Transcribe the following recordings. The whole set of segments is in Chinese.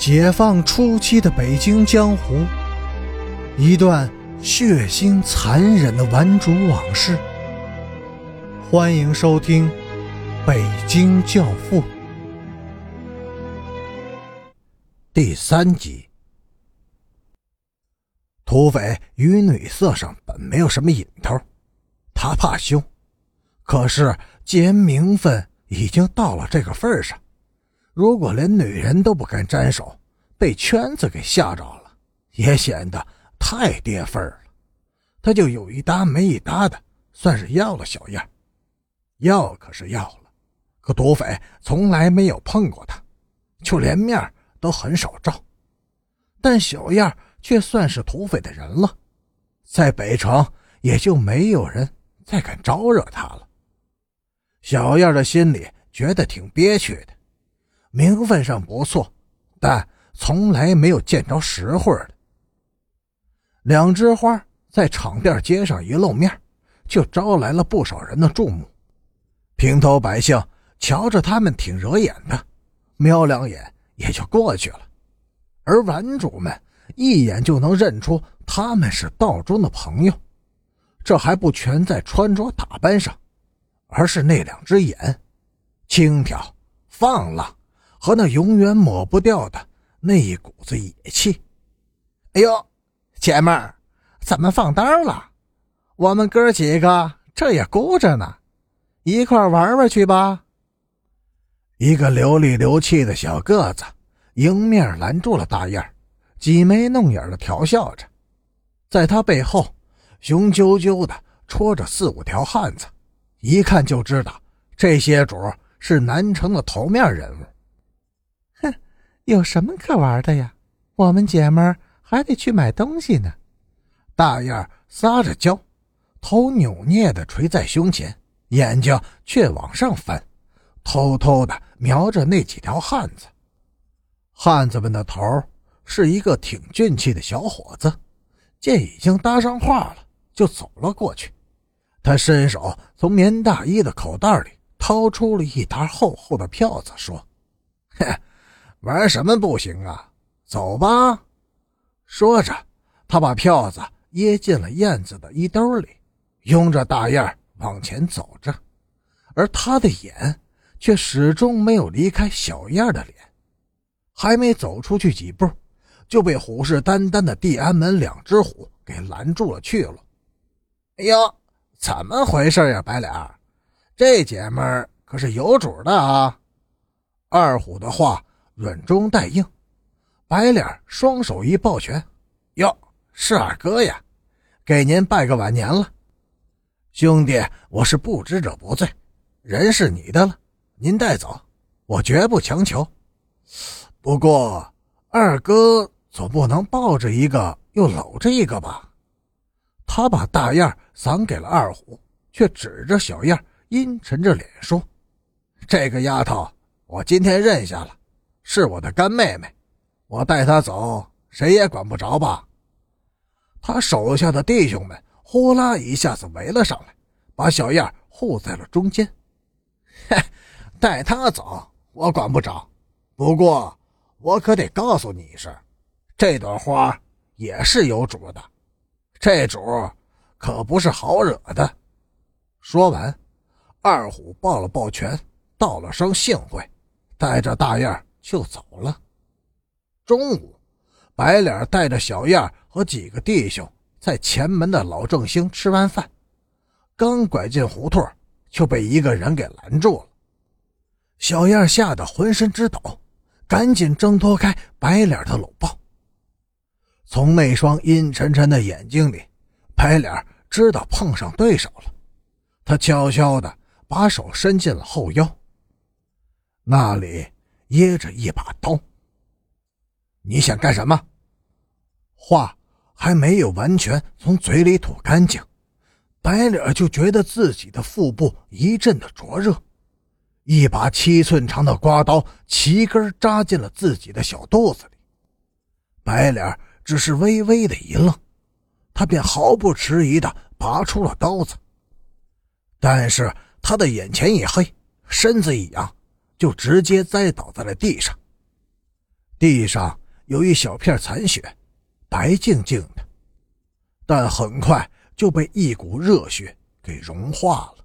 解放初期的北京江湖，一段血腥残忍的顽主往事。欢迎收听《北京教父》第三集。土匪与女色上本没有什么瘾头，他怕羞，可是既然名分已经到了这个份上。如果连女人都不敢沾手，被圈子给吓着了，也显得太跌份儿了。他就有一搭没一搭的，算是要了小燕。要可是要了，可土匪从来没有碰过他，就连面都很少照。但小燕却算是土匪的人了，在北城也就没有人再敢招惹他了。小燕的心里觉得挺憋屈的。名分上不错，但从来没有见着实惠的。两枝花在场店街上一露面，就招来了不少人的注目。平头百姓瞧着他们挺惹眼的，瞄两眼也就过去了。而顽主们一眼就能认出他们是道中的朋友，这还不全在穿着打扮上，而是那两只眼，轻佻放浪。和那永远抹不掉的那一股子野气。哎呦，姐们儿，怎么放单了，我们哥几个这也孤着呢，一块玩玩去吧。一个流里流气的小个子迎面拦住了大燕挤眉弄眼的调笑着，在他背后雄赳赳的戳着四五条汉子，一看就知道这些主是南城的头面人物。有什么可玩的呀？我们姐们儿还得去买东西呢。大燕撒着娇，头扭捏的垂在胸前，眼睛却往上翻，偷偷的瞄着那几条汉子。汉子们的头是一个挺俊气的小伙子，见已经搭上话了，就走了过去。他伸手从棉大衣的口袋里掏出了一沓厚厚的票子，说：“嘿。”玩什么不行啊？走吧！说着，他把票子掖进了燕子的衣兜里，拥着大燕往前走着，而他的眼却始终没有离开小燕的脸。还没走出去几步，就被虎视眈眈的地安门两只虎给拦住了去路。哎呦，怎么回事呀，白脸？这姐们可是有主的啊！二虎的话。软中带硬，白脸双手一抱拳：“哟，是二哥呀，给您拜个晚年了。兄弟，我是不知者不罪，人是你的了，您带走，我绝不强求。不过，二哥总不能抱着一个又搂着一个吧？”他把大燕赏给了二虎，却指着小燕，阴沉着脸说：“这个丫头，我今天认下了。”是我的干妹妹，我带她走，谁也管不着吧？他手下的弟兄们呼啦一下子围了上来，把小燕护在了中间。嘿，带她走，我管不着。不过，我可得告诉你一声，这朵花也是有主的，这主可不是好惹的。说完，二虎抱了抱拳，道了声幸会，带着大燕。就走了。中午，白脸带着小燕和几个弟兄在前门的老正兴吃完饭，刚拐进胡同，就被一个人给拦住了。小燕吓得浑身直抖，赶紧挣脱开白脸的搂抱。从那双阴沉沉的眼睛里，白脸知道碰上对手了。他悄悄地把手伸进了后腰，那里。掖着一把刀，你想干什么？话还没有完全从嘴里吐干净，白脸就觉得自己的腹部一阵的灼热，一把七寸长的刮刀齐根扎进了自己的小肚子里。白脸只是微微的一愣，他便毫不迟疑的拔出了刀子，但是他的眼前一黑，身子一扬。就直接栽倒在了地上。地上有一小片残雪，白净净的，但很快就被一股热血给融化了。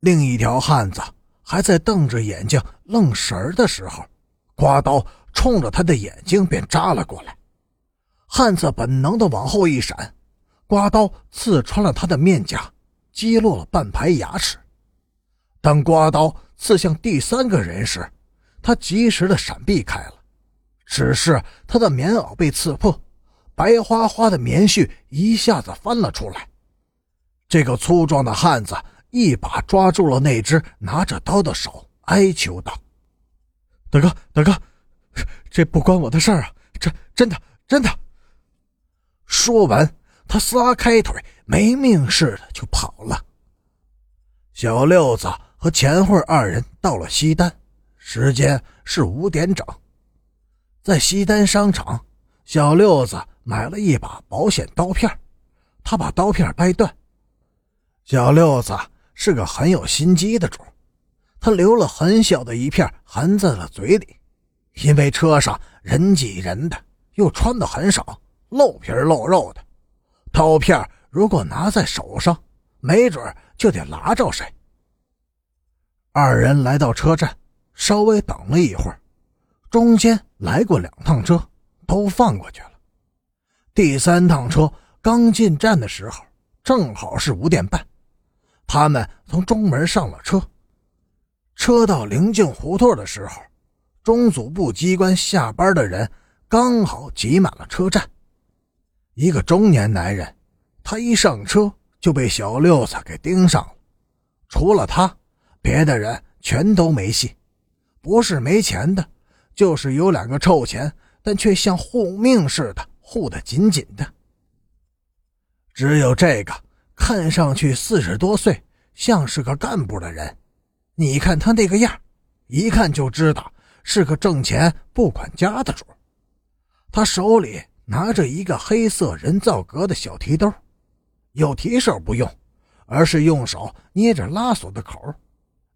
另一条汉子还在瞪着眼睛愣神的时候，刮刀冲着他的眼睛便扎了过来。汉子本能的往后一闪，刮刀刺穿了他的面颊，击落了半排牙齿。当刮刀刺向第三个人时，他及时的闪避开了，只是他的棉袄被刺破，白花花的棉絮一下子翻了出来。这个粗壮的汉子一把抓住了那只拿着刀的手，哀求道：“大哥，大哥，这不关我的事儿啊！这真的真的。”说完，他撒开腿，没命似的就跑了。小六子和钱慧二人到了西单。时间是五点整，在西单商场，小六子买了一把保险刀片，他把刀片掰断。小六子是个很有心机的主，他留了很小的一片含在了嘴里，因为车上人挤人的，又穿的很少，露皮露肉的，刀片如果拿在手上，没准就得拉着谁。二人来到车站。稍微等了一会儿，中间来过两趟车，都放过去了。第三趟车刚进站的时候，正好是五点半，他们从中门上了车。车到灵境胡同的时候，中组部机关下班的人刚好挤满了车站。一个中年男人，他一上车就被小六子给盯上了，除了他，别的人全都没戏。不是没钱的，就是有两个臭钱，但却像护命似的护得紧紧的。只有这个看上去四十多岁，像是个干部的人，你看他那个样，一看就知道是个挣钱不管家的主。他手里拿着一个黑色人造革的小提兜，有提手不用，而是用手捏着拉锁的口。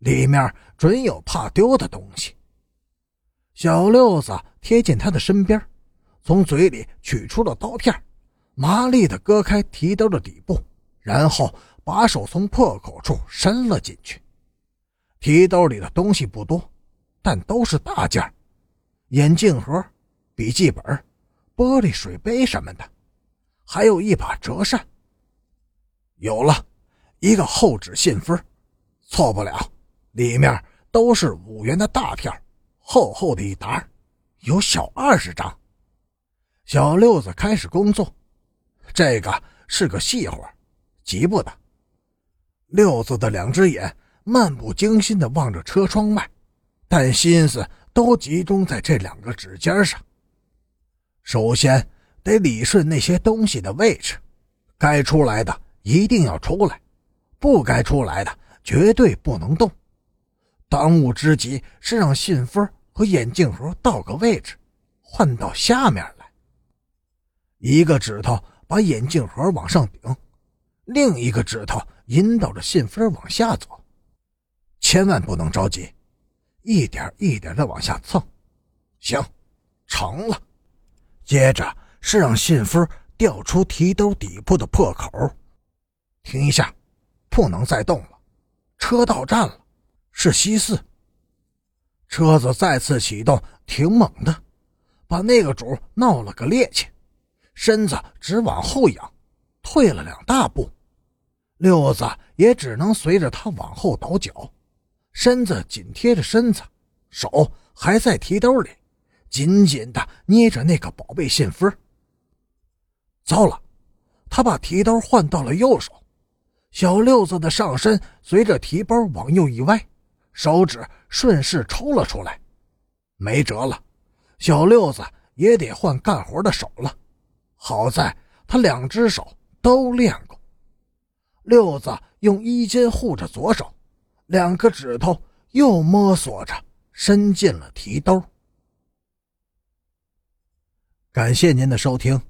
里面准有怕丢的东西。小六子贴近他的身边，从嘴里取出了刀片，麻利地割开提兜的底部，然后把手从破口处伸了进去。提兜里的东西不多，但都是大件眼镜盒、笔记本、玻璃水杯什么的，还有一把折扇。有了，一个厚纸信封，错不了。里面都是五元的大票，厚厚的一沓，有小二十张。小六子开始工作，这个是个细活，急不得。六子的两只眼漫不经心地望着车窗外，但心思都集中在这两个指尖上。首先得理顺那些东西的位置，该出来的一定要出来，不该出来的绝对不能动。当务之急是让信封和眼镜盒倒个位置，换到下面来。一个指头把眼镜盒往上顶，另一个指头引导着信封往下走，千万不能着急，一点一点的往下蹭。行，成了。接着是让信封掉出提兜底部的破口。停一下，不能再动了，车到站了。是西四。车子再次启动，挺猛的，把那个主闹了个趔趄，身子直往后仰，退了两大步。六子也只能随着他往后倒脚，身子紧贴着身子，手还在提兜里，紧紧的捏着那个宝贝信封。糟了，他把提兜换到了右手，小六子的上身随着提包往右一歪。手指顺势抽了出来，没辙了，小六子也得换干活的手了。好在他两只手都练过。六子用衣襟护着左手，两个指头又摸索着伸进了提兜。感谢您的收听，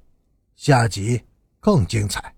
下集更精彩。